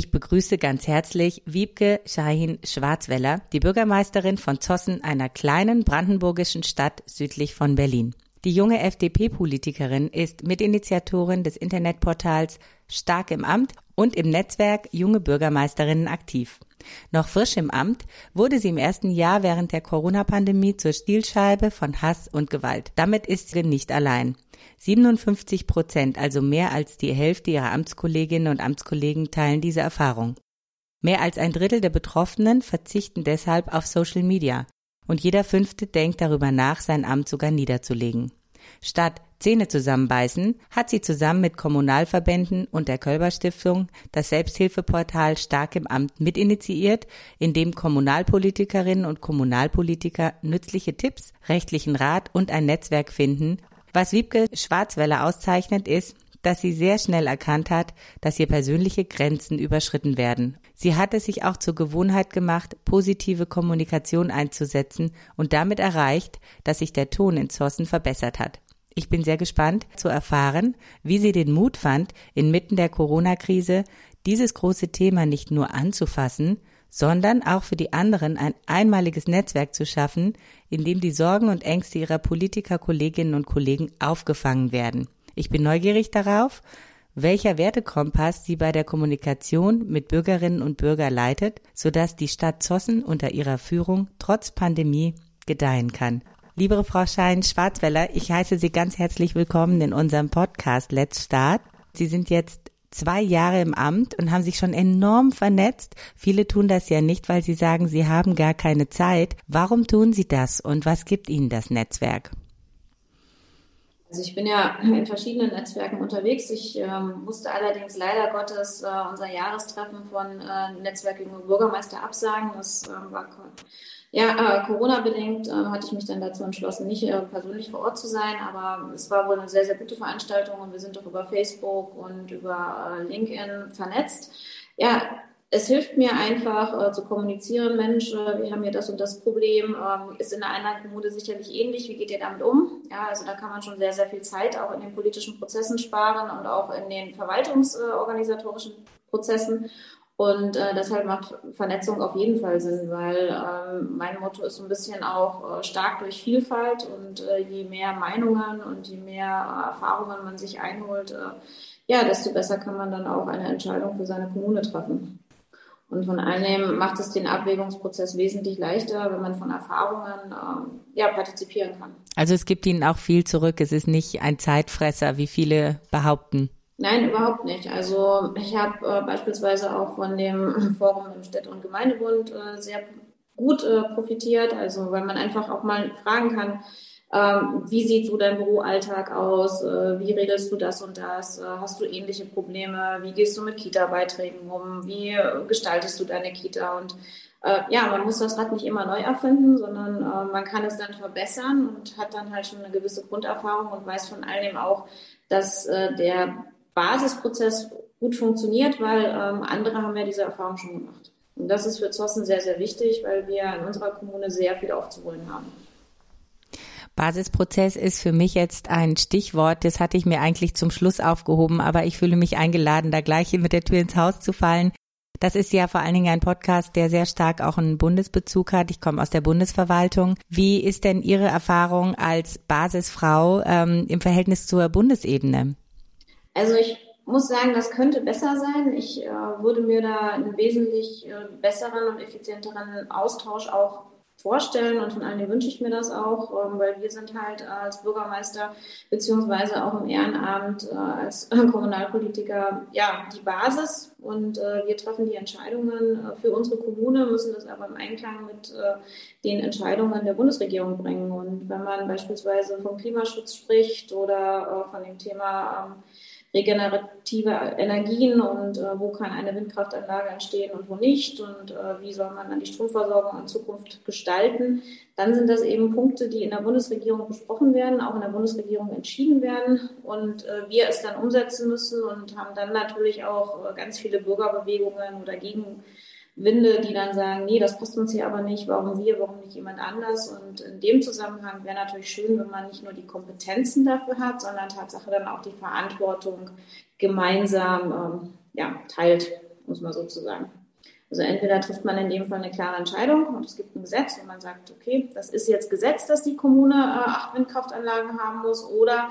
Ich begrüße ganz herzlich Wiebke Shahin Schwarzweller, die Bürgermeisterin von Zossen, einer kleinen brandenburgischen Stadt südlich von Berlin. Die junge FDP-Politikerin ist Mitinitiatorin des Internetportals Stark im Amt und im Netzwerk Junge Bürgermeisterinnen aktiv. Noch frisch im Amt wurde sie im ersten Jahr während der Corona-Pandemie zur Stilscheibe von Hass und Gewalt. Damit ist sie nicht allein. 57 Prozent, also mehr als die Hälfte ihrer Amtskolleginnen und Amtskollegen teilen diese Erfahrung. Mehr als ein Drittel der Betroffenen verzichten deshalb auf Social Media und jeder Fünfte denkt darüber nach, sein Amt sogar niederzulegen. Statt Zähne zusammenbeißen hat sie zusammen mit Kommunalverbänden und der Kölber Stiftung das Selbsthilfeportal Stark im Amt mitinitiiert, in dem Kommunalpolitikerinnen und Kommunalpolitiker nützliche Tipps, rechtlichen Rat und ein Netzwerk finden, was Wiebke Schwarzwelle auszeichnet, ist, dass sie sehr schnell erkannt hat, dass hier persönliche Grenzen überschritten werden. Sie hat es sich auch zur Gewohnheit gemacht, positive Kommunikation einzusetzen und damit erreicht, dass sich der Ton in Zossen verbessert hat. Ich bin sehr gespannt zu erfahren, wie sie den Mut fand, inmitten der Corona-Krise dieses große Thema nicht nur anzufassen, sondern auch für die anderen ein einmaliges Netzwerk zu schaffen, in dem die Sorgen und Ängste ihrer Politiker, Kolleginnen und Kollegen aufgefangen werden. Ich bin neugierig darauf, welcher Wertekompass sie bei der Kommunikation mit Bürgerinnen und Bürgern leitet, sodass die Stadt Zossen unter ihrer Führung trotz Pandemie gedeihen kann. Liebe Frau Schein-Schwarzweller, ich heiße Sie ganz herzlich willkommen in unserem Podcast Let's Start. Sie sind jetzt zwei Jahre im Amt und haben sich schon enorm vernetzt. Viele tun das ja nicht, weil sie sagen, sie haben gar keine Zeit. Warum tun sie das und was gibt ihnen das Netzwerk? Also ich bin ja in verschiedenen Netzwerken unterwegs. Ich ähm, musste allerdings leider Gottes äh, unser Jahrestreffen von äh, Netzwerk Junge Bürgermeister absagen. Das äh, war ja, äh, Corona-bedingt äh, hatte ich mich dann dazu entschlossen, nicht äh, persönlich vor Ort zu sein, aber es war wohl eine sehr, sehr gute Veranstaltung und wir sind doch über Facebook und über äh, LinkedIn vernetzt. Ja, es hilft mir einfach äh, zu kommunizieren, Mensch, äh, wir haben hier das und das Problem, ähm, ist in einer anderen Kommune sicherlich ähnlich, wie geht ihr damit um? Ja, also da kann man schon sehr, sehr viel Zeit auch in den politischen Prozessen sparen und auch in den verwaltungsorganisatorischen Prozessen. Und äh, deshalb macht Vernetzung auf jeden Fall Sinn, weil ähm, mein Motto ist so ein bisschen auch äh, stark durch Vielfalt und äh, je mehr Meinungen und je mehr äh, Erfahrungen man sich einholt, äh, ja, desto besser kann man dann auch eine Entscheidung für seine Kommune treffen. Und von allem macht es den Abwägungsprozess wesentlich leichter, wenn man von Erfahrungen ähm, ja, partizipieren kann. Also es gibt Ihnen auch viel zurück. Es ist nicht ein Zeitfresser, wie viele behaupten. Nein, überhaupt nicht. Also ich habe äh, beispielsweise auch von dem Forum im Städte- und Gemeindebund äh, sehr gut äh, profitiert, also weil man einfach auch mal fragen kann, ähm, wie sieht so dein Büroalltag aus? Äh, wie regelst du das und das? Äh, hast du ähnliche Probleme? Wie gehst du mit Kita-Beiträgen um? Wie gestaltest du deine Kita? Und äh, ja, man muss das Rad nicht immer neu erfinden, sondern man kann es dann verbessern und hat dann halt schon eine gewisse Grunderfahrung und weiß von all dem auch, dass der Basisprozess gut funktioniert, weil ähm, andere haben ja diese Erfahrung schon gemacht. Und das ist für Zossen sehr, sehr wichtig, weil wir in unserer Kommune sehr viel aufzuholen haben. Basisprozess ist für mich jetzt ein Stichwort, das hatte ich mir eigentlich zum Schluss aufgehoben, aber ich fühle mich eingeladen, da gleich mit der Tür ins Haus zu fallen. Das ist ja vor allen Dingen ein Podcast, der sehr stark auch einen Bundesbezug hat. Ich komme aus der Bundesverwaltung. Wie ist denn Ihre Erfahrung als Basisfrau ähm, im Verhältnis zur Bundesebene? Also ich muss sagen, das könnte besser sein. Ich äh, würde mir da einen wesentlich äh, besseren und effizienteren Austausch auch vorstellen und von allen wünsche ich mir das auch, ähm, weil wir sind halt als Bürgermeister beziehungsweise auch im Ehrenamt äh, als Kommunalpolitiker ja die Basis und äh, wir treffen die Entscheidungen äh, für unsere Kommune, müssen das aber im Einklang mit den Entscheidungen der Bundesregierung bringen und wenn man beispielsweise vom Klimaschutz spricht oder von dem Thema ähm, regenerative Energien und äh, wo kann eine Windkraftanlage entstehen und wo nicht und äh, wie soll man dann die Stromversorgung in Zukunft gestalten, dann sind das eben Punkte, die in der Bundesregierung besprochen werden, auch in der Bundesregierung entschieden werden und äh, wir es dann umsetzen müssen und haben dann natürlich auch äh, ganz viele Bürgerbewegungen oder gegen Winde, die dann sagen, nee, das passt uns hier aber nicht, warum wir, warum nicht jemand anders. Und in dem Zusammenhang wäre natürlich schön, wenn man nicht nur die Kompetenzen dafür hat, sondern Tatsache dann auch die Verantwortung gemeinsam ähm, ja, teilt, muss man sozusagen. Also entweder trifft man in dem Fall eine klare Entscheidung und es gibt ein Gesetz und man sagt, okay, das ist jetzt Gesetz, dass die Kommune äh, acht Windkraftanlagen haben muss, oder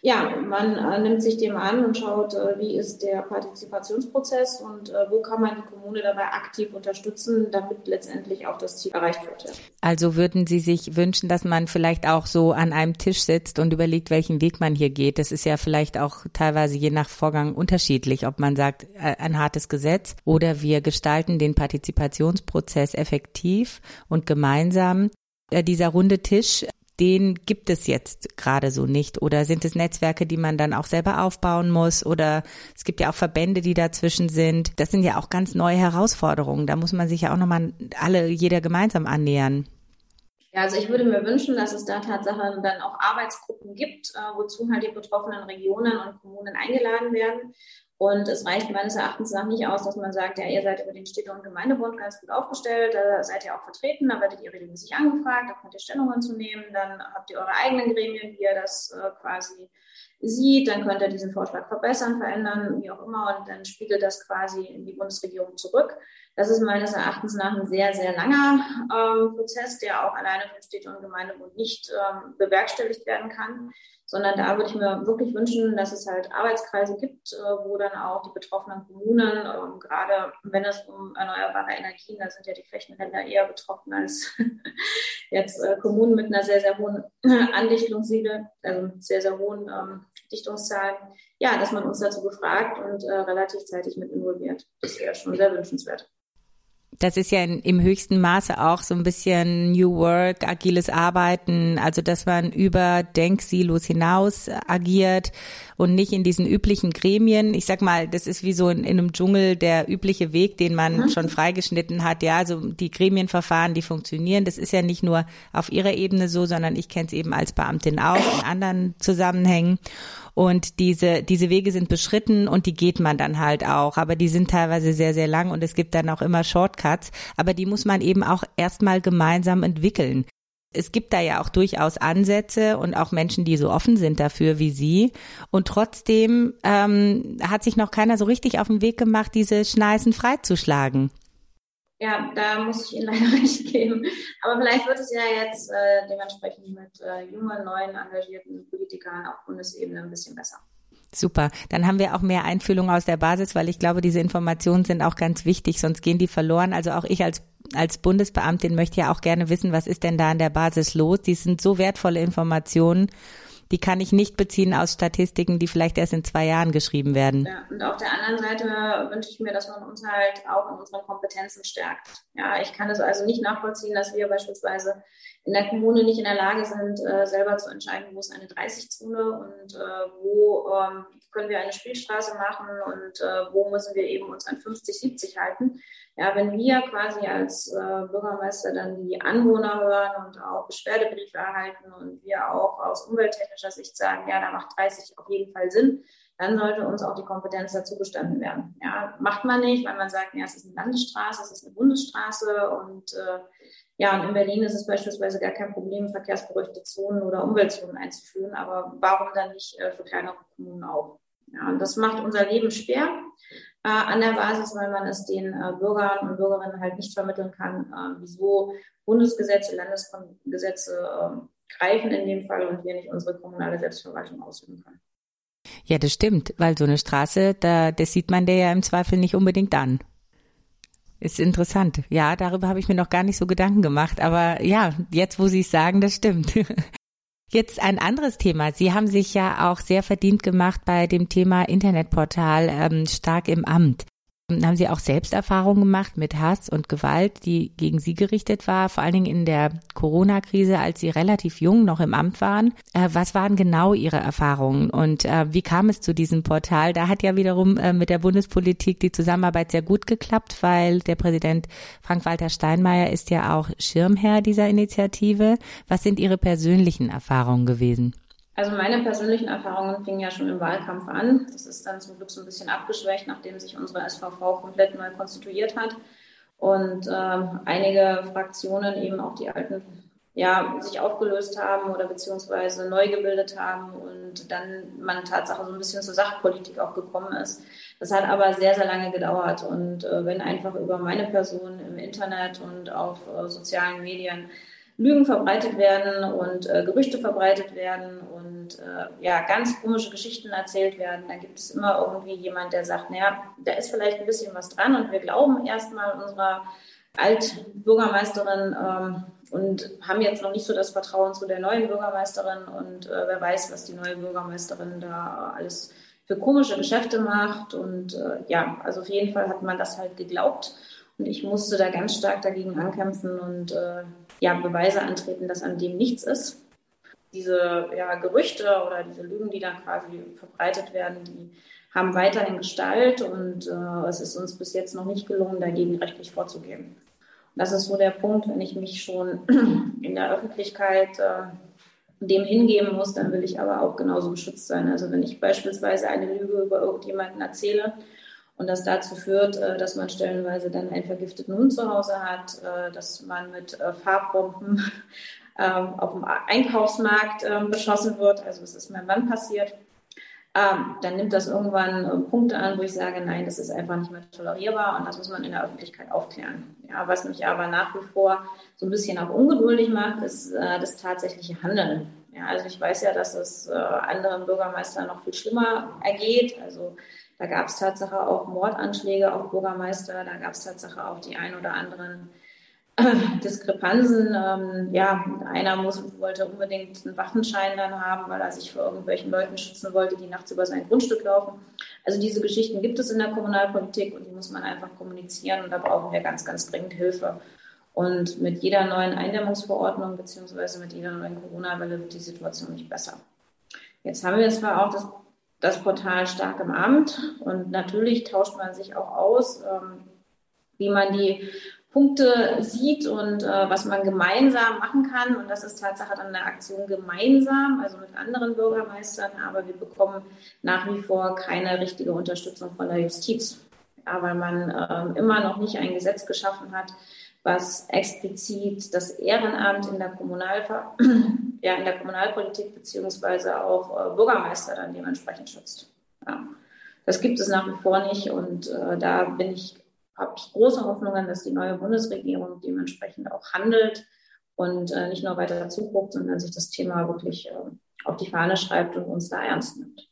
ja, man äh, nimmt sich dem an und schaut, äh, wie ist der Partizipationsprozess und äh, wo kann man die Kommune dabei aktiv unterstützen, damit letztendlich auch das Ziel erreicht wird. Ja. Also würden Sie sich wünschen, dass man vielleicht auch so an einem Tisch sitzt und überlegt, welchen Weg man hier geht? Das ist ja vielleicht auch teilweise je nach Vorgang unterschiedlich, ob man sagt, äh, ein hartes Gesetz oder wir gestalten den Partizipationsprozess effektiv und gemeinsam. Äh, dieser runde Tisch, den gibt es jetzt gerade so nicht? Oder sind es Netzwerke, die man dann auch selber aufbauen muss? Oder es gibt ja auch Verbände, die dazwischen sind. Das sind ja auch ganz neue Herausforderungen. Da muss man sich ja auch nochmal alle, jeder gemeinsam annähern. Ja, also ich würde mir wünschen, dass es da Tatsache dann auch Arbeitsgruppen gibt, äh, wozu halt die betroffenen Regionen und Kommunen eingeladen werden und es reicht meines Erachtens nach nicht aus, dass man sagt, ja, ihr seid über den Städte- und Gemeindebund ganz gut aufgestellt, da seid ihr auch vertreten, da werdet ihr regelmäßig angefragt, da könnt ihr Stellungen zu nehmen, dann habt ihr eure eigenen Gremien, wie ihr das äh, quasi sieht, dann könnt ihr diesen Vorschlag verbessern, verändern, wie auch immer, und dann spiegelt das quasi in die Bundesregierung zurück. Das ist meines Erachtens nach ein sehr, sehr langer ähm, Prozess, der auch alleine vom Städte- und Gemeindebund nicht ähm, bewerkstelligt werden kann sondern da würde ich mir wirklich wünschen, dass es halt Arbeitskreise gibt, äh, wo dann auch die betroffenen Kommunen, ähm, gerade wenn es um erneuerbare Energien, da sind ja die Flächenländer eher betroffen als jetzt äh, Kommunen mit einer sehr, sehr hohen Andichtungssiegel, also sehr, sehr hohen ähm, Dichtungszahlen, ja, dass man uns dazu befragt und äh, relativ zeitig mit involviert. Das wäre schon sehr wünschenswert das ist ja in, im höchsten Maße auch so ein bisschen New Work, agiles Arbeiten, also dass man über Denksilos hinaus agiert und nicht in diesen üblichen Gremien. Ich sag mal, das ist wie so in, in einem Dschungel der übliche Weg, den man mhm. schon freigeschnitten hat. Ja, also die Gremienverfahren, die funktionieren. Das ist ja nicht nur auf ihrer Ebene so, sondern ich kenne es eben als Beamtin auch in anderen Zusammenhängen. Und diese, diese Wege sind beschritten und die geht man dann halt auch. Aber die sind teilweise sehr, sehr lang und es gibt dann auch immer Shortcuts. Aber die muss man eben auch erstmal gemeinsam entwickeln. Es gibt da ja auch durchaus Ansätze und auch Menschen, die so offen sind dafür wie Sie. Und trotzdem ähm, hat sich noch keiner so richtig auf den Weg gemacht, diese Schneisen freizuschlagen. Ja, da muss ich Ihnen leider recht geben. Aber vielleicht wird es ja jetzt äh, dementsprechend mit äh, jungen, neuen, engagierten Politikern auf Bundesebene ein bisschen besser. Super. Dann haben wir auch mehr Einfühlung aus der Basis, weil ich glaube, diese Informationen sind auch ganz wichtig, sonst gehen die verloren. Also auch ich als als Bundesbeamtin möchte ja auch gerne wissen, was ist denn da an der Basis los? Die sind so wertvolle Informationen die kann ich nicht beziehen aus Statistiken, die vielleicht erst in zwei Jahren geschrieben werden. Ja, und auf der anderen Seite wünsche ich mir, dass man uns halt auch in unseren Kompetenzen stärkt. Ja, ich kann es also nicht nachvollziehen, dass wir beispielsweise in der Kommune nicht in der Lage sind, äh, selber zu entscheiden, wo ist eine 30-Zone und äh, wo ähm, können wir eine Spielstraße machen und äh, wo müssen wir eben uns an 50, 70 halten. Ja, wenn wir quasi als äh, Bürgermeister dann die Anwohner hören und auch Beschwerdebriefe erhalten und wir auch aus umwelttechnischer Sicht sagen, ja, da macht 30 auf jeden Fall Sinn, dann sollte uns auch die Kompetenz dazu gestanden werden. Ja, macht man nicht, weil man sagt, ja, es ist eine Landesstraße, es ist eine Bundesstraße und äh, ja, und in Berlin ist es beispielsweise gar kein Problem, verkehrsberuhigte Zonen oder Umweltzonen einzuführen, aber warum dann nicht äh, für kleinere Kommunen auch? Ja, und das macht unser Leben schwer äh, an der Basis, weil man es den äh, Bürgern und Bürgerinnen halt nicht vermitteln kann, äh, wieso Bundesgesetze, Landesgesetze ähm, greifen in dem Fall und wir nicht unsere kommunale Selbstverwaltung ausüben können. Ja, das stimmt, weil so eine Straße, da, das sieht man der ja im Zweifel nicht unbedingt an. Ist interessant. Ja, darüber habe ich mir noch gar nicht so Gedanken gemacht. Aber ja, jetzt, wo Sie es sagen, das stimmt. Jetzt ein anderes Thema. Sie haben sich ja auch sehr verdient gemacht bei dem Thema Internetportal ähm, stark im Amt. Haben Sie auch selbst Erfahrungen gemacht mit Hass und Gewalt, die gegen Sie gerichtet war, vor allen Dingen in der Corona-Krise, als Sie relativ jung noch im Amt waren? Äh, was waren genau Ihre Erfahrungen und äh, wie kam es zu diesem Portal? Da hat ja wiederum äh, mit der Bundespolitik die Zusammenarbeit sehr gut geklappt, weil der Präsident Frank-Walter Steinmeier ist ja auch Schirmherr dieser Initiative. Was sind Ihre persönlichen Erfahrungen gewesen? Also meine persönlichen Erfahrungen fingen ja schon im Wahlkampf an. Das ist dann zum Glück so ein bisschen abgeschwächt, nachdem sich unsere SVV komplett neu konstituiert hat und ähm, einige Fraktionen eben auch die alten ja, sich aufgelöst haben oder beziehungsweise neu gebildet haben und dann man Tatsache so ein bisschen zur Sachpolitik auch gekommen ist. Das hat aber sehr, sehr lange gedauert und äh, wenn einfach über meine Person im Internet und auf äh, sozialen Medien Lügen verbreitet werden und äh, Gerüchte verbreitet werden und äh, ja, ganz komische Geschichten erzählt werden, dann gibt es immer irgendwie jemand, der sagt, naja, da ist vielleicht ein bisschen was dran und wir glauben erstmal unserer Altbürgermeisterin ähm, und haben jetzt noch nicht so das Vertrauen zu der neuen Bürgermeisterin und äh, wer weiß, was die neue Bürgermeisterin da alles für komische Geschäfte macht und äh, ja, also auf jeden Fall hat man das halt geglaubt und ich musste da ganz stark dagegen ankämpfen und äh, ja, Beweise antreten, dass an dem nichts ist. Diese ja, Gerüchte oder diese Lügen, die dann quasi verbreitet werden, die haben weiterhin Gestalt und äh, es ist uns bis jetzt noch nicht gelungen, dagegen rechtlich vorzugehen. Und das ist so der Punkt, wenn ich mich schon in der Öffentlichkeit äh, dem hingeben muss, dann will ich aber auch genauso geschützt sein. Also wenn ich beispielsweise eine Lüge über irgendjemanden erzähle, und das dazu führt, äh, dass man stellenweise dann einen vergifteten Hund zu Hause hat, äh, dass man mit äh, Farbbomben ähm, auf dem Einkaufsmarkt ähm, beschossen wird. Also das ist meinem Mann passiert. Ähm, dann nimmt das irgendwann Punkte an, wo ich sage, nein, das ist einfach nicht mehr tolerierbar und das muss man in der Öffentlichkeit aufklären. Ja, was mich aber nach wie vor so ein bisschen auch ungeduldig macht, ist das tatsächliche Handeln. Ja, also ich weiß ja, dass es anderen Bürgermeistern noch viel schlimmer ergeht. Also da gab es Tatsache auch Mordanschläge auf Bürgermeister, da gab es Tatsache auch die ein oder anderen äh, Diskrepanzen. Ähm, ja, einer muss, wollte unbedingt einen Waffenschein dann haben, weil er sich vor irgendwelchen Leuten schützen wollte, die nachts über sein Grundstück laufen. Also diese Geschichten gibt es in der Kommunalpolitik und die muss man einfach kommunizieren und da brauchen wir ganz, ganz dringend Hilfe. Und mit jeder neuen Eindämmungsverordnung beziehungsweise mit jeder neuen Corona-Welle wird die Situation nicht besser. Jetzt haben wir zwar auch das das Portal stark im Amt und natürlich tauscht man sich auch aus, ähm, wie man die Punkte sieht und äh, was man gemeinsam machen kann. Und das ist Tatsache dann eine Aktion gemeinsam, also mit anderen Bürgermeistern. Aber wir bekommen nach wie vor keine richtige Unterstützung von der Justiz, ja, weil man äh, immer noch nicht ein Gesetz geschaffen hat, was explizit das Ehrenamt in der, Kommunalver ja, in der Kommunalpolitik beziehungsweise auch äh, Bürgermeister dann dementsprechend schützt. Ja. Das gibt es nach wie vor nicht und äh, da bin ich, habe ich große Hoffnungen, dass die neue Bundesregierung dementsprechend auch handelt und äh, nicht nur weiter zuguckt, sondern sich das Thema wirklich äh, auf die Fahne schreibt und uns da ernst nimmt.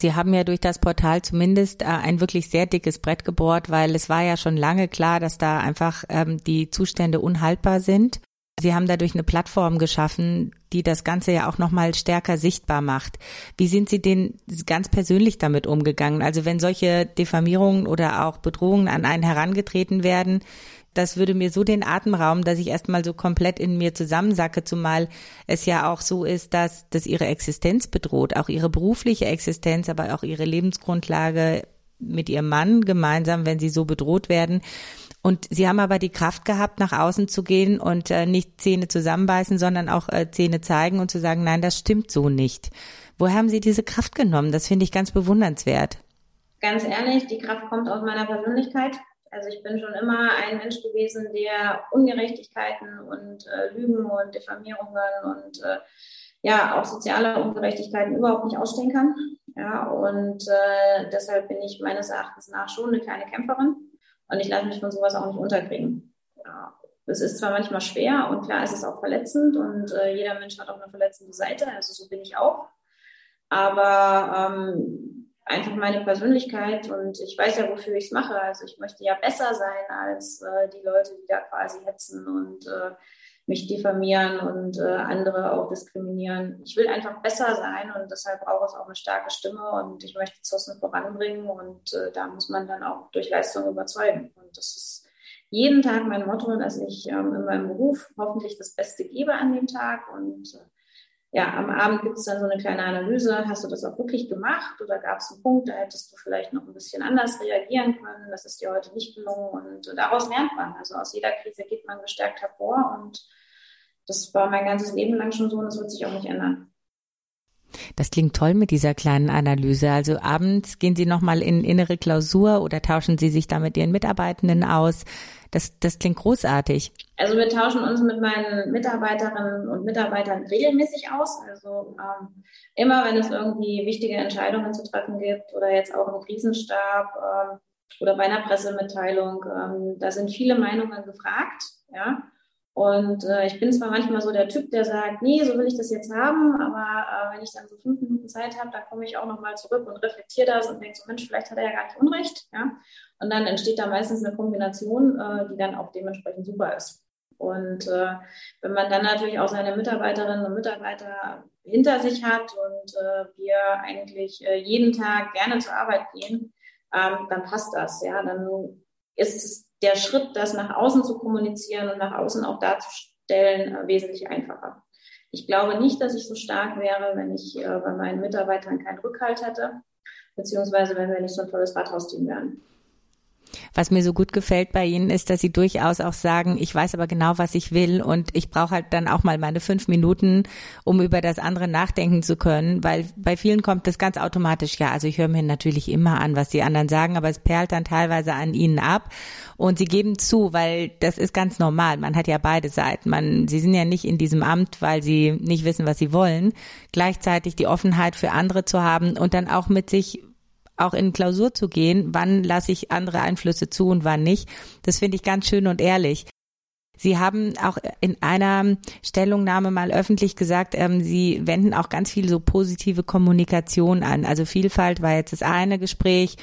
Sie haben ja durch das Portal zumindest äh, ein wirklich sehr dickes Brett gebohrt, weil es war ja schon lange klar, dass da einfach ähm, die Zustände unhaltbar sind. Sie haben dadurch eine Plattform geschaffen, die das Ganze ja auch nochmal stärker sichtbar macht. Wie sind Sie denn ganz persönlich damit umgegangen? Also wenn solche Diffamierungen oder auch Bedrohungen an einen herangetreten werden, das würde mir so den Atem rauben, dass ich erstmal so komplett in mir zusammensacke, zumal es ja auch so ist, dass das ihre Existenz bedroht, auch ihre berufliche Existenz, aber auch ihre Lebensgrundlage mit ihrem Mann gemeinsam, wenn sie so bedroht werden. Und sie haben aber die Kraft gehabt, nach außen zu gehen und äh, nicht Zähne zusammenbeißen, sondern auch äh, Zähne zeigen und zu sagen, nein, das stimmt so nicht. Woher haben Sie diese Kraft genommen? Das finde ich ganz bewundernswert. Ganz ehrlich, die Kraft kommt aus meiner Persönlichkeit. Also ich bin schon immer ein Mensch gewesen, der Ungerechtigkeiten und äh, Lügen und Diffamierungen und äh, ja auch soziale Ungerechtigkeiten überhaupt nicht ausstehen kann. Ja, und äh, deshalb bin ich meines Erachtens nach schon eine kleine Kämpferin und ich lasse mich von sowas auch nicht unterkriegen. Ja, es ist zwar manchmal schwer und klar ist es auch verletzend und äh, jeder Mensch hat auch eine verletzende Seite, also so bin ich auch. Aber ähm, einfach meine Persönlichkeit und ich weiß ja, wofür ich es mache. Also ich möchte ja besser sein als äh, die Leute, die da quasi hetzen und äh, mich diffamieren und äh, andere auch diskriminieren. Ich will einfach besser sein und deshalb brauche es auch eine starke Stimme und ich möchte Zossen voranbringen und äh, da muss man dann auch durch Leistung überzeugen. Und das ist jeden Tag mein Motto, dass ich ähm, in meinem Beruf hoffentlich das Beste gebe an dem Tag und äh, ja, am Abend gibt es dann so eine kleine Analyse. Hast du das auch wirklich gemacht oder gab es einen Punkt, da hättest du vielleicht noch ein bisschen anders reagieren können? Das ist dir heute nicht gelungen und daraus lernt man. Also aus jeder Krise geht man gestärkt hervor und das war mein ganzes Leben lang schon so und das wird sich auch nicht ändern. Das klingt toll mit dieser kleinen Analyse. Also abends gehen Sie nochmal in innere Klausur oder tauschen Sie sich da mit Ihren Mitarbeitenden aus? Das, das klingt großartig. Also wir tauschen uns mit meinen Mitarbeiterinnen und Mitarbeitern regelmäßig aus. Also ähm, immer, wenn es irgendwie wichtige Entscheidungen zu treffen gibt oder jetzt auch im Krisenstab ähm, oder bei einer Pressemitteilung, ähm, da sind viele Meinungen gefragt. Ja. Und äh, ich bin zwar manchmal so der Typ, der sagt, nee, so will ich das jetzt haben, aber äh, wenn ich dann so fünf Minuten Zeit habe, dann komme ich auch nochmal zurück und reflektiere das und denke so, Mensch, vielleicht hat er ja gar nicht Unrecht. Ja? Und dann entsteht da meistens eine Kombination, äh, die dann auch dementsprechend super ist. Und äh, wenn man dann natürlich auch seine Mitarbeiterinnen und Mitarbeiter hinter sich hat und äh, wir eigentlich äh, jeden Tag gerne zur Arbeit gehen, ähm, dann passt das. Ja, dann ist der Schritt, das nach außen zu kommunizieren und nach außen auch darzustellen, äh, wesentlich einfacher. Ich glaube nicht, dass ich so stark wäre, wenn ich äh, bei meinen Mitarbeitern keinen Rückhalt hätte, beziehungsweise wenn wir nicht so ein tolles Rathausteam wären. Was mir so gut gefällt bei Ihnen ist, dass Sie durchaus auch sagen, ich weiß aber genau, was ich will und ich brauche halt dann auch mal meine fünf Minuten, um über das andere nachdenken zu können, weil bei vielen kommt das ganz automatisch. Ja, also ich höre mir natürlich immer an, was die anderen sagen, aber es perlt dann teilweise an Ihnen ab und Sie geben zu, weil das ist ganz normal. Man hat ja beide Seiten. Man, Sie sind ja nicht in diesem Amt, weil Sie nicht wissen, was Sie wollen. Gleichzeitig die Offenheit für andere zu haben und dann auch mit sich auch in Klausur zu gehen, wann lasse ich andere Einflüsse zu und wann nicht. Das finde ich ganz schön und ehrlich. Sie haben auch in einer Stellungnahme mal öffentlich gesagt, ähm, Sie wenden auch ganz viel so positive Kommunikation an. Also Vielfalt war jetzt das eine Gespräch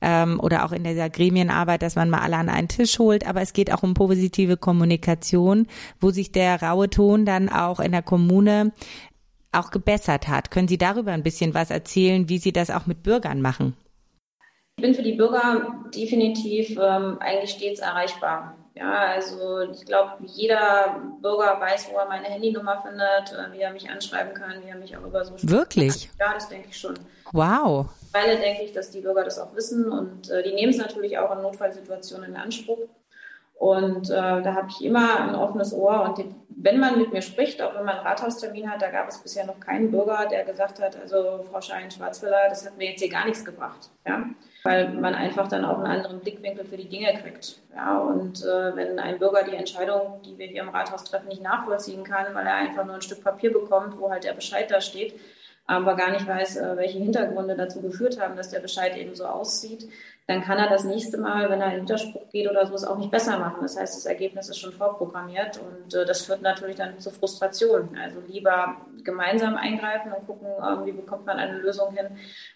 ähm, oder auch in dieser Gremienarbeit, dass man mal alle an einen Tisch holt. Aber es geht auch um positive Kommunikation, wo sich der raue Ton dann auch in der Kommune auch gebessert hat. Können Sie darüber ein bisschen was erzählen, wie Sie das auch mit Bürgern machen? Ich bin für die Bürger definitiv ähm, eigentlich stets erreichbar. Ja, also ich glaube, jeder Bürger weiß, wo er meine Handynummer findet, äh, wie er mich anschreiben kann, wie er mich auch über so Wirklich? Ja, das denke ich schon. Wow. Weil denke ich, dass die Bürger das auch wissen und äh, die nehmen es natürlich auch in Notfallsituationen in Anspruch. Und äh, da habe ich immer ein offenes Ohr. Und die, wenn man mit mir spricht, auch wenn man einen Rathaustermin hat, da gab es bisher noch keinen Bürger, der gesagt hat, also Frau Schein-Schwarzwiller, das hat mir jetzt hier gar nichts gebracht. Ja? Weil man einfach dann auch einen anderen Blickwinkel für die Dinge kriegt. Ja? Und äh, wenn ein Bürger die Entscheidung, die wir hier im Rathaus treffen, nicht nachvollziehen kann, weil er einfach nur ein Stück Papier bekommt, wo halt der Bescheid da steht, aber gar nicht weiß, äh, welche Hintergründe dazu geführt haben, dass der Bescheid eben so aussieht, dann kann er das nächste Mal, wenn er in Widerspruch geht oder so, es auch nicht besser machen. Das heißt, das Ergebnis ist schon vorprogrammiert und äh, das führt natürlich dann zu Frustration. Also lieber gemeinsam eingreifen und gucken, wie bekommt man eine Lösung hin,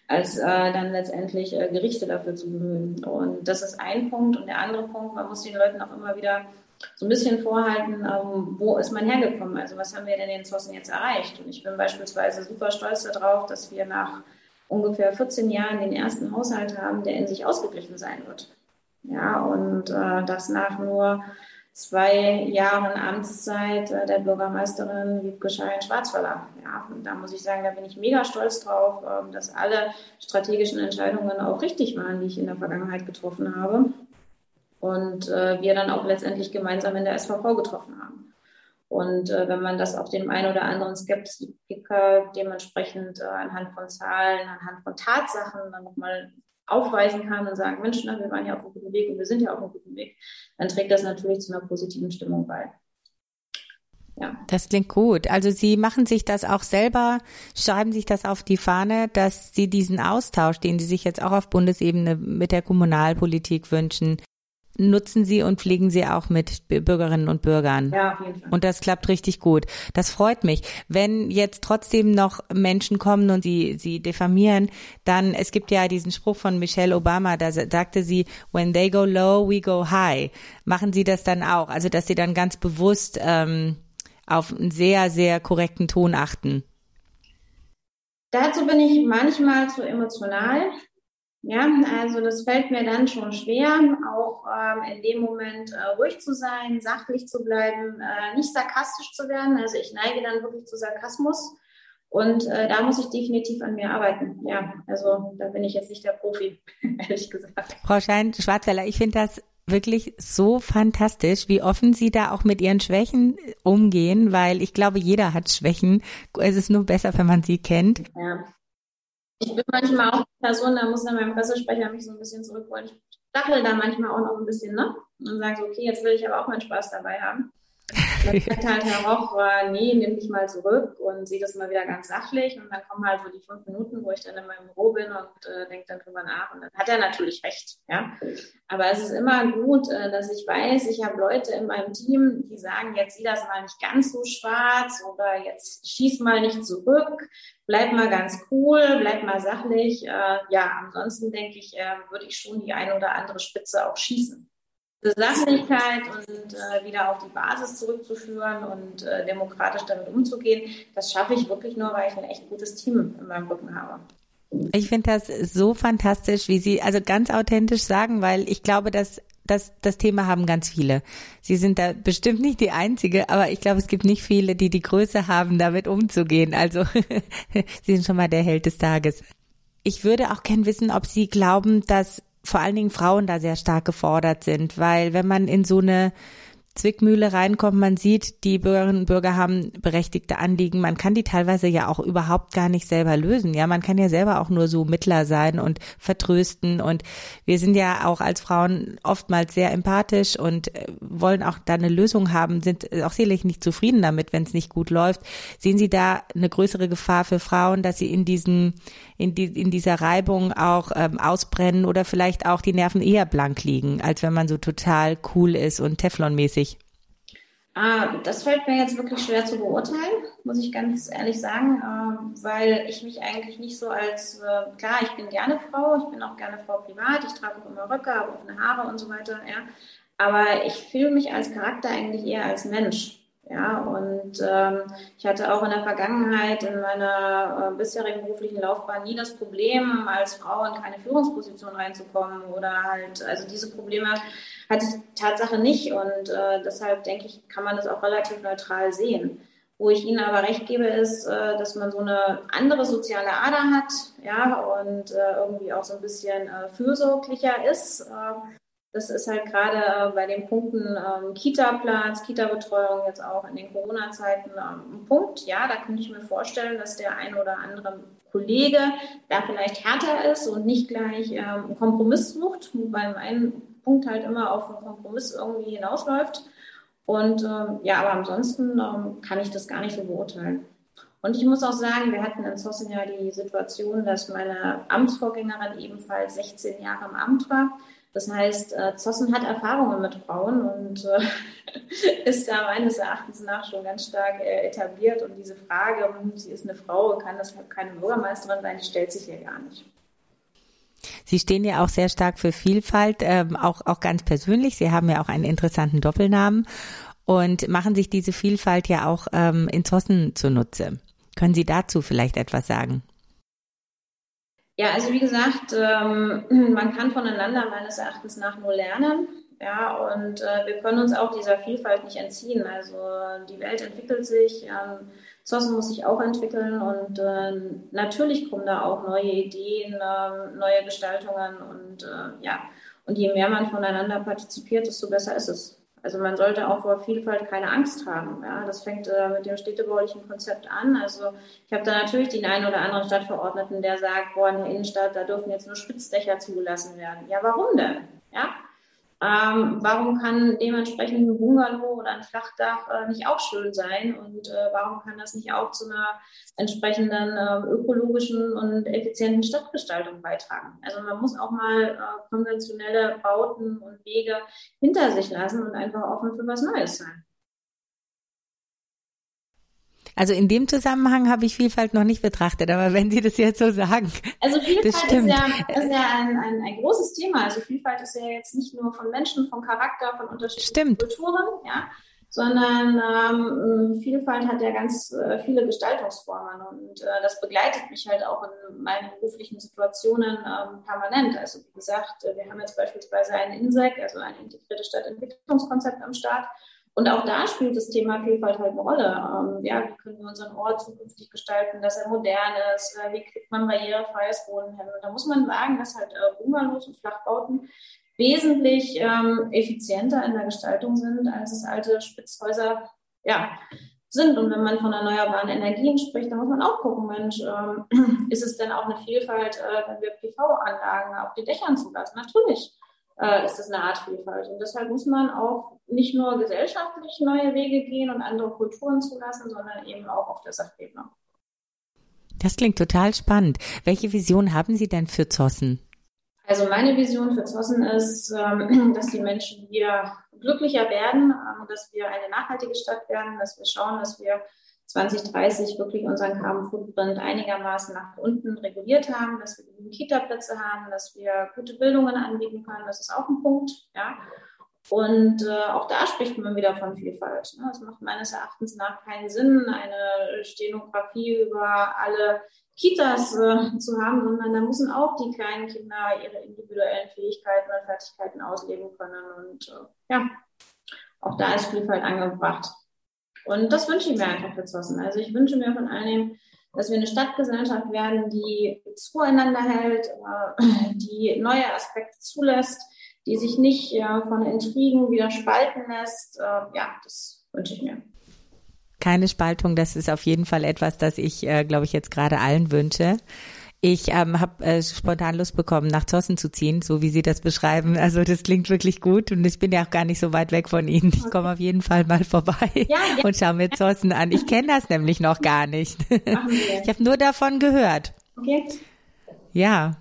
als äh, dann letztendlich Gerichte dafür zu bemühen. Und das ist ein Punkt. Und der andere Punkt, man muss den Leuten auch immer wieder so ein bisschen vorhalten, ähm, wo ist man hergekommen? Also was haben wir denn in Zossen jetzt erreicht? Und ich bin beispielsweise super stolz darauf, dass wir nach ungefähr 14 Jahren den ersten Haushalt haben, der in sich ausgeglichen sein wird. Ja, und äh, das nach nur zwei Jahren Amtszeit äh, der Bürgermeisterin Wiebke Schein-Schwarzweiler. Ja, und da muss ich sagen, da bin ich mega stolz drauf, äh, dass alle strategischen Entscheidungen auch richtig waren, die ich in der Vergangenheit getroffen habe. Und äh, wir dann auch letztendlich gemeinsam in der SVV getroffen haben. Und äh, wenn man das auch dem einen oder anderen Skeptiker dementsprechend äh, anhand von Zahlen, anhand von Tatsachen dann nochmal aufweisen kann und sagen, Mensch, na, wir waren ja auf einem guten Weg und wir sind ja auf einem guten Weg, dann trägt das natürlich zu einer positiven Stimmung bei. Ja. Das klingt gut. Also Sie machen sich das auch selber, schreiben sich das auf die Fahne, dass Sie diesen Austausch, den Sie sich jetzt auch auf Bundesebene mit der Kommunalpolitik wünschen, nutzen Sie und pflegen Sie auch mit Bürgerinnen und Bürgern. Ja, auf jeden Fall. Und das klappt richtig gut. Das freut mich. Wenn jetzt trotzdem noch Menschen kommen und sie, sie diffamieren, dann, es gibt ja diesen Spruch von Michelle Obama, da sagte sie, when they go low, we go high. Machen Sie das dann auch? Also, dass Sie dann ganz bewusst ähm, auf einen sehr, sehr korrekten Ton achten. Dazu bin ich manchmal zu emotional. Ja, also das fällt mir dann schon schwer, auch ähm, in dem Moment äh, ruhig zu sein, sachlich zu bleiben, äh, nicht sarkastisch zu werden. Also ich neige dann wirklich zu Sarkasmus und äh, da muss ich definitiv an mir arbeiten. Ja, also da bin ich jetzt nicht der Profi, ehrlich gesagt. Frau Schein-Schwarzweiler, ich finde das wirklich so fantastisch, wie offen Sie da auch mit Ihren Schwächen umgehen, weil ich glaube, jeder hat Schwächen. Es ist nur besser, wenn man sie kennt. Ja. Ich bin manchmal auch die Person, da muss dann mein Pressesprecher mich so ein bisschen zurückholen. Ich stachel da manchmal auch noch ein bisschen, ne? Und sage so, okay, jetzt will ich aber auch meinen Spaß dabei haben. Dann sagt halt Herr Roch, nee, nimm dich mal zurück und sieh das mal wieder ganz sachlich. Und dann kommen halt so die fünf Minuten, wo ich dann in meinem Büro bin und äh, denke dann drüber nach. Und dann hat er natürlich recht. Ja? Aber es ist immer gut, äh, dass ich weiß, ich habe Leute in meinem Team, die sagen, jetzt sieh das mal nicht ganz so schwarz oder jetzt schieß mal nicht zurück, bleib mal ganz cool, bleib mal sachlich. Äh, ja, ansonsten denke ich, äh, würde ich schon die eine oder andere Spitze auch schießen. Sachlichkeit und äh, wieder auf die Basis zurückzuführen und äh, demokratisch damit umzugehen, das schaffe ich wirklich nur, weil ich ein echt gutes Team in meinem Rücken habe. Ich finde das so fantastisch, wie Sie also ganz authentisch sagen, weil ich glaube, dass das, das Thema haben ganz viele. Sie sind da bestimmt nicht die Einzige, aber ich glaube, es gibt nicht viele, die die Größe haben, damit umzugehen. Also Sie sind schon mal der Held des Tages. Ich würde auch gern wissen, ob Sie glauben, dass vor allen Dingen Frauen da sehr stark gefordert sind, weil wenn man in so eine Zwickmühle reinkommt. Man sieht, die Bürgerinnen und Bürger haben berechtigte Anliegen. Man kann die teilweise ja auch überhaupt gar nicht selber lösen. Ja, man kann ja selber auch nur so Mittler sein und vertrösten. Und wir sind ja auch als Frauen oftmals sehr empathisch und äh, wollen auch da eine Lösung haben, sind auch sicherlich nicht zufrieden damit, wenn es nicht gut läuft. Sehen Sie da eine größere Gefahr für Frauen, dass sie in diesen, in, die, in dieser Reibung auch ähm, ausbrennen oder vielleicht auch die Nerven eher blank liegen, als wenn man so total cool ist und Teflonmäßig? Ah, das fällt mir jetzt wirklich schwer zu beurteilen, muss ich ganz ehrlich sagen, äh, weil ich mich eigentlich nicht so als, äh, klar, ich bin gerne Frau, ich bin auch gerne Frau privat, ich trage auch immer Röcke, habe offene Haare und so weiter, ja. Aber ich fühle mich als Charakter eigentlich eher als Mensch. Ja, und ähm, ich hatte auch in der Vergangenheit in meiner äh, bisherigen beruflichen Laufbahn nie das Problem, als Frau in keine Führungsposition reinzukommen oder halt, also diese Probleme hatte ich Tatsache nicht und äh, deshalb denke ich, kann man das auch relativ neutral sehen. Wo ich Ihnen aber recht gebe, ist, äh, dass man so eine andere soziale Ader hat, ja, und äh, irgendwie auch so ein bisschen äh, fürsorglicher ist. Das ist halt gerade äh, bei den Punkten ähm, Kita-Platz, Kita-Betreuung jetzt auch in den Corona-Zeiten ähm, ein Punkt. Ja, da könnte ich mir vorstellen, dass der ein oder andere Kollege da vielleicht härter ist und nicht gleich ähm, einen Kompromiss sucht, wobei mein Punkt halt immer auf einen Kompromiss irgendwie hinausläuft. Und ähm, ja, aber ansonsten ähm, kann ich das gar nicht so beurteilen. Und ich muss auch sagen, wir hatten in Zossen ja die Situation, dass meine Amtsvorgängerin ebenfalls 16 Jahre im Amt war. Das heißt, äh, Zossen hat Erfahrungen mit Frauen und äh, ist da meines Erachtens nach schon ganz stark äh, etabliert. Und diese Frage, hm, sie ist eine Frau, kann das keine Bürgermeisterin sein, die stellt sich hier gar nicht. Sie stehen ja auch sehr stark für Vielfalt, ähm, auch, auch ganz persönlich. Sie haben ja auch einen interessanten Doppelnamen und machen sich diese Vielfalt ja auch ähm, in Zossen zunutze. Können Sie dazu vielleicht etwas sagen? Ja, also wie gesagt, ähm, man kann voneinander meines Erachtens nach nur lernen. Ja, und äh, wir können uns auch dieser Vielfalt nicht entziehen. Also die Welt entwickelt sich, ähm, Zossen muss sich auch entwickeln und äh, natürlich kommen da auch neue Ideen, äh, neue Gestaltungen und äh, ja, und je mehr man voneinander partizipiert, desto besser ist es. Also man sollte auch vor Vielfalt keine Angst haben. Ja, das fängt äh, mit dem städtebaulichen Konzept an. Also ich habe da natürlich den einen oder anderen Stadtverordneten, der sagt, boah, in der Innenstadt, da dürfen jetzt nur Spitzdächer zugelassen werden. Ja, warum denn? Ja, Ähm, warum kann dementsprechend ein Bungalow oder ein Flachdach äh, nicht auch schön sein? Und äh, warum kann das nicht auch zu einer entsprechenden äh, ökologischen und effizienten Stadtgestaltung beitragen? Also man muss auch mal äh, konventionelle Bauten und Wege hinter sich lassen und einfach offen für was Neues sein. Also in dem Zusammenhang habe ich Vielfalt noch nicht betrachtet, aber wenn Sie das jetzt so sagen. Also Vielfalt ist ja, ist ja ein, ein, ein, großes Thema. Also Vielfalt ist ja jetzt nicht nur von Menschen, von Charakter, von unterschiedlichen Stimmt. Kulturen, ja, sondern ähm, Vielfalt hat ja ganz äh, viele Gestaltungsformen und äh, das begleitet mich halt auch in meinen beruflichen Situationen ähm, permanent. Also wie gesagt, äh, wir haben jetzt beispielsweise ein INSEC, also ein integriertes Stadtentwicklungskonzept am Start und auch da spielt das Thema Vielfalt halt eine Rolle. Ähm, ja, wie können wir unseren Ort zukünftig gestalten, dass er modern ist? Äh, wie kriegt man barrierefreies Wohnen hin? Und da muss man sagen, dass halt äh, Bungalows und Flachbauten wesentlich ähm, effizienter in der Gestaltung sind, als es alte Spitzhäuser ja, sind. Und wenn man von erneuerbaren Energien spricht, dann muss man auch gucken, Mensch, ähm, ist es denn auch eine Vielfalt, äh, wenn wir PV-Anlagen auf die Dächern zulassen? Natürlich äh, ist das eine Art Vielfalt. Und deshalb muss man auch nicht nur gesellschaftlich neue Wege gehen und andere Kulturen zulassen, sondern eben auch auf der Sachebene. Das klingt total spannend. Welche Vision haben Sie denn für Zossen? Also meine Vision für Zossen ist, ähm, dass die Menschen wieder glücklicher werden, ähm, dass wir eine nachhaltige Stadt werden, dass wir schauen, dass wir 2030 wirklich unseren Carbon Footprint einigermaßen nach unten reguliert haben, dass wir genügend Kita-Plätze haben, dass wir gute Bildungen anbieten können. Das ist auch ein Punkt, ja. Und äh, auch da spricht man wieder von Vielfalt. Ne? Es macht meines Erachtens nach keinen Sinn, eine Stenografie über alle Kitas äh, zu haben, sondern da müssen auch die kleinen Kinder ihre individuellen Fähigkeiten und Fertigkeiten ausleben können. Und äh, ja, auch da ist Vielfalt angebracht. Und das wünsche ich mir einfach für Zossen. Also ich wünsche mir von allen, dass wir eine Stadtgesellschaft werden, die zueinander hält, äh, die neue Aspekte zulässt, die sich nicht von Intrigen wieder spalten lässt. Äh, ja, das wünsche ich mir. Keine Spaltung, das ist auf jeden Fall etwas, das ich, äh, glaube ich, jetzt gerade allen wünsche. Ich ähm, habe äh, spontan Lust bekommen, nach Zossen zu ziehen, so wie Sie das beschreiben. Also das klingt wirklich gut und ich bin ja auch gar nicht so weit weg von Ihnen. Ich komme auf jeden Fall mal vorbei ja, ja. und schaue mir Zossen an. Ich kenne das nämlich noch gar nicht. Ich habe nur davon gehört. Okay. Ja,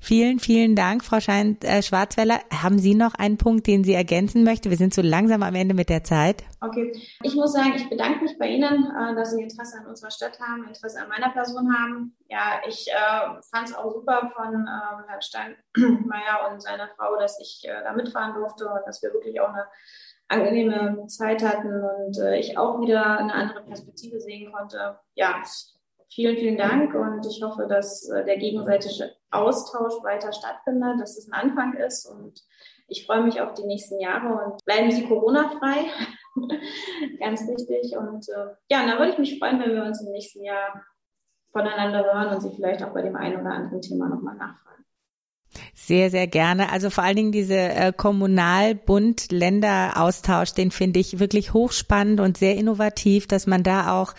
vielen, vielen Dank, Frau äh, Schwarzweller. Haben Sie noch einen Punkt, den Sie ergänzen möchten? Wir sind so langsam am Ende mit der Zeit. Okay, ich muss sagen, ich bedanke mich bei Ihnen, äh, dass Sie Interesse an unserer Stadt haben, Interesse an meiner Person haben. Ja, ich äh, fand es auch super von äh, Herrn Steinmeier und seiner Frau, dass ich da mitfahren durfte und dass wir wirklich auch eine angenehme Zeit hatten und ich auch wieder eine andere Perspektive sehen konnte. Ja, Vielen, vielen Dank und ich hoffe, dass äh, der gegenseitige Austausch weiter stattfindet, dass es ein Anfang ist und ich freue mich auf die nächsten Jahre und bleiben Sie Corona-frei. Ganz wichtig. Und äh, ja, da würde ich mich freuen, wenn wir uns im nächsten Jahr voneinander hören und Sie vielleicht auch bei dem einen oder anderen Thema nochmal nachfragen. Sehr, sehr gerne. Also vor allen Dingen diese äh, Kommunal-Bund-Länder-Austausch, den finde ich wirklich hochspannend und sehr innovativ, dass man da auch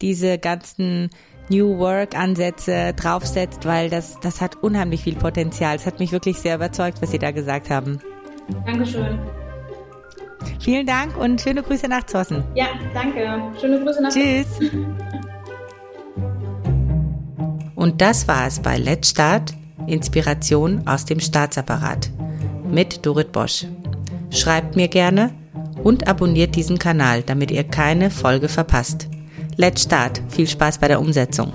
diese ganzen New Work Ansätze draufsetzt, weil das, das hat unheimlich viel Potenzial. Es hat mich wirklich sehr überzeugt, was Sie da gesagt haben. Dankeschön. Vielen Dank und schöne Grüße nach Zossen. Ja, danke. Schöne Grüße nach Tschüss. Und das war es bei Let's Start, Inspiration aus dem Staatsapparat mit Dorit Bosch. Schreibt mir gerne und abonniert diesen Kanal, damit ihr keine Folge verpasst. Let's Start. Viel Spaß bei der Umsetzung.